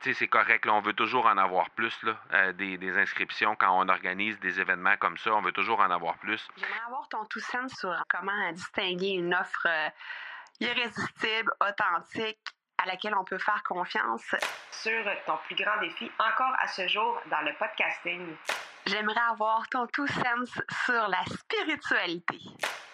c'est correct. On veut toujours en avoir plus, euh, des, des, inscriptions. Quand on organise des événements comme ça, on veut toujours en avoir plus. J'aimerais avoir ton tout sens sur comment distinguer une offre euh, irrésistible, authentique, à laquelle on peut faire confiance. Sur ton plus grand défi encore à ce jour dans le podcasting. J'aimerais avoir ton tout sens sur la spiritualité.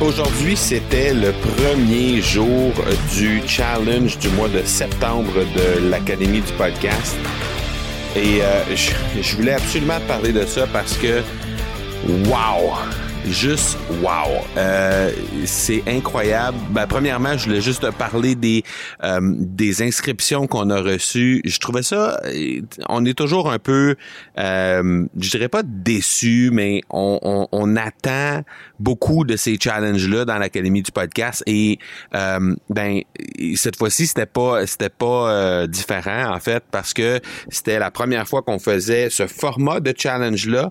Aujourd'hui, c'était le premier jour du challenge du mois de septembre de l'Académie du podcast. Et euh, je, je, voulais absolument parler de ça parce que, wow! Juste wow. Euh, c'est incroyable. Ben, premièrement, je voulais juste parler des euh, des inscriptions qu'on a reçues. Je trouvais ça, on est toujours un peu, euh, je dirais pas déçu, mais on, on, on, attend beaucoup de ces challenges là dans l'académie du podcast. Et euh, ben cette fois-ci, c'était pas c'était pas euh, différent en fait parce que c'était la première fois qu'on faisait ce format de challenge là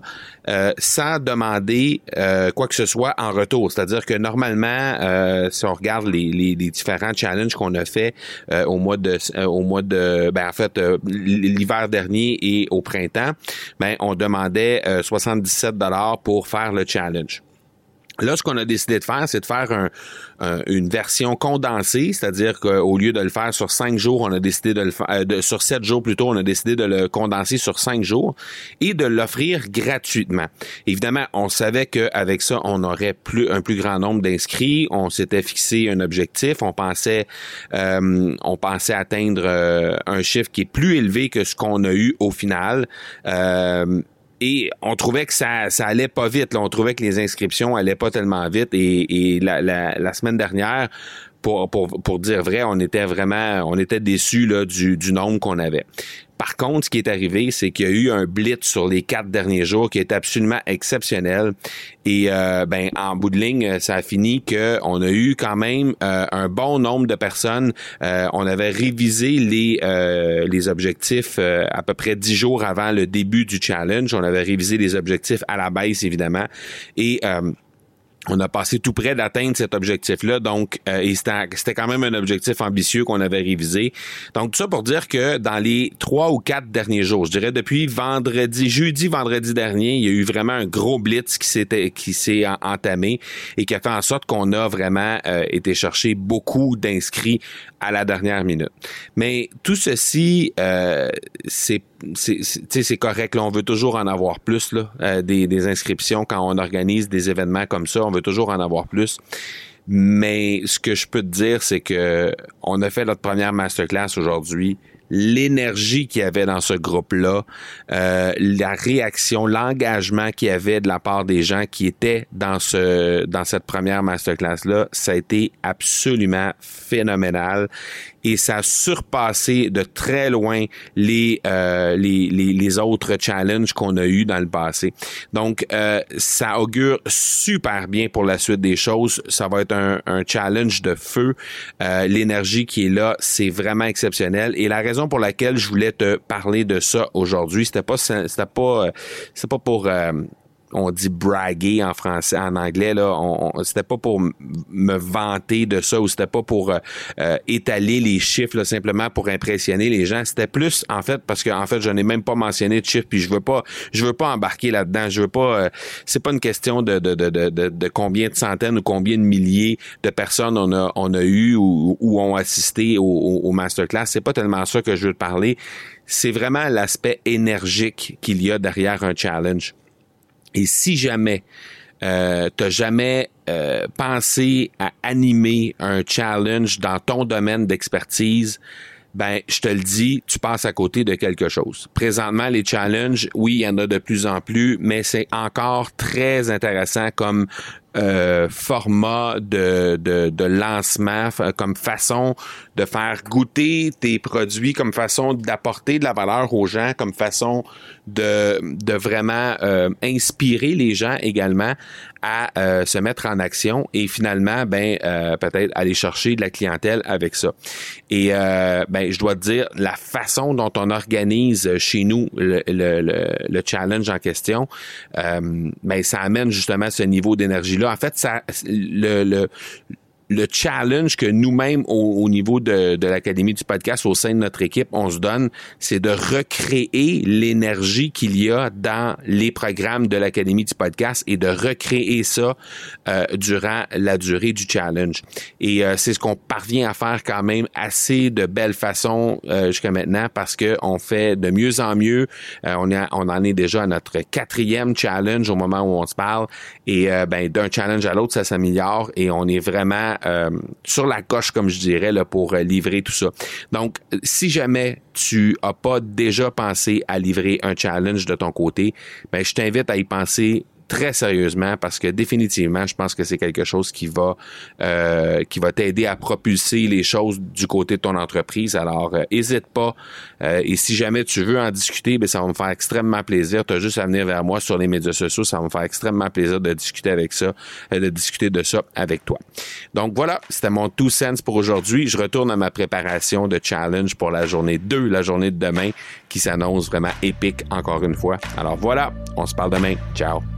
sans demander euh, quoi que ce soit en retour. C'est-à-dire que normalement, euh, si on regarde les, les, les différents challenges qu'on a fait euh, au mois de au mois de ben en fait l'hiver dernier et au printemps, ben on demandait 77 dollars pour faire le challenge. Là, ce qu'on a décidé de faire, c'est de faire un, une version condensée, c'est-à-dire qu'au lieu de le faire sur cinq jours, on a décidé de le faire euh, sur sept jours plutôt, on a décidé de le condenser sur cinq jours et de l'offrir gratuitement. Évidemment, on savait qu'avec ça, on aurait plus un plus grand nombre d'inscrits. On s'était fixé un objectif. On pensait, euh, on pensait atteindre euh, un chiffre qui est plus élevé que ce qu'on a eu au final. Et on trouvait que ça, ça allait pas vite. On trouvait que les inscriptions allaient pas tellement vite. Et, la, semaine dernière, pour, pour, pour dire vrai, on était vraiment, on était déçus là, du, du nombre qu'on avait. Par contre, ce qui est arrivé, c'est qu'il y a eu un blitz sur les quatre derniers jours qui est absolument exceptionnel. Et euh, ben, en bout de ligne, ça a fini qu'on a eu quand même euh, un bon nombre de personnes. Euh, on avait révisé les, euh, les objectifs à peu près dix jours avant le début du challenge. On avait révisé les objectifs à la baisse, évidemment. Et on a passé tout près d'atteindre cet objectif-là. Donc, euh, c'était quand même un objectif ambitieux qu'on avait révisé. Donc, tout ça pour dire que dans les trois ou quatre derniers jours, je dirais depuis vendredi, jeudi, vendredi dernier, il y a eu vraiment un gros blitz qui s'était qui s'est entamé et qui a fait en sorte qu'on a vraiment euh, été chercher beaucoup d'inscrits à la dernière minute. Mais tout ceci, euh, c'est c'est correct. Là, on veut toujours en avoir plus là, euh, des, des, inscriptions quand on organise des événements comme ça. On veut toujours en avoir plus. Mais ce que je peux te dire, c'est que on a fait notre première masterclass aujourd'hui l'énergie qu'il y avait dans ce groupe-là, euh, la réaction, l'engagement qu'il y avait de la part des gens qui étaient dans ce dans cette première masterclass-là, ça a été absolument phénoménal et ça a surpassé de très loin les euh, les, les, autres challenges qu'on a eu dans le passé. Donc euh, ça augure super bien pour la suite des choses. Ça va être un, un challenge de feu. Euh, l'énergie qui est là, c'est vraiment exceptionnel. Et la raison pour laquelle je voulais te parler de ça aujourd'hui, c'était pas c'était pas euh, c'est pas pour euh, on dit braguer en français, en anglais là. On, c'était pas pour me vanter de ça ou c'était pas pour euh, euh, étaler les chiffres simplement pour impressionner les gens. C'était plus en fait parce que en fait je n'ai même pas mentionné de chiffres puis je veux pas je veux pas embarquer là-dedans. Je veux pas. Euh, c'est pas une question de de, de, de, de, combien de centaines ou combien de milliers de personnes on a on a eu ou, ou ont assisté au, au, au masterclass. C'est pas tellement ça que je veux te parler. C'est vraiment l'aspect énergique qu'il y a derrière un challenge. Et si jamais euh, t'as jamais euh, pensé à animer un challenge dans ton domaine d'expertise, ben je te le dis, tu passes à côté de quelque chose. Présentement, les challenges, oui, il y en a de plus en plus, mais c'est encore très intéressant comme euh, format de, de, de, lancement, comme façon de faire goûter tes produits, comme façon d'apporter de la valeur aux gens, comme façon de, de vraiment euh, inspirer les gens également à euh, se mettre en action et finalement, ben euh, peut-être aller chercher de la clientèle avec ça. Et ben je dois te dire la façon dont on organise chez nous le, le, le, challenge en question, ben ça amène justement ce niveau d'énergie là. En fait, ça le, le le challenge que nous-mêmes au, niveau de, de l'Académie du podcast au sein de notre équipe, on se donne, c'est de recréer l'énergie qu'il y a dans les programmes de l'Académie du podcast et de recréer ça euh, durant la durée du challenge. Et euh, c'est ce qu'on parvient à faire quand même assez de belle façon euh, jusqu'à maintenant parce que on fait de mieux en mieux. on, est, on en est déjà à notre quatrième challenge au moment où on se parle et ben d'un challenge à l'autre ça s'améliore et on est vraiment euh, sur la coche, comme je dirais, là, pour euh, livrer tout ça. Donc, si jamais tu as pas déjà pensé à livrer un challenge de ton côté, ben, je t'invite à y penser très sérieusement parce que définitivement, je pense que c'est quelque chose qui va euh, qui va t'aider à propulser les choses du côté de ton entreprise. Alors, n'hésite pas. et si jamais tu veux en discuter, ben ça va me faire extrêmement plaisir. Tu as juste à venir vers moi sur les médias sociaux. Ça va me faire extrêmement plaisir de discuter avec ça, de discuter de ça avec toi. Donc voilà, c'était mon two cents pour aujourd'hui. Je retourne à ma préparation de challenge pour la journée 2, la journée de demain, qui s'annonce vraiment épique encore une fois. Alors voilà, on se parle demain. Ciao.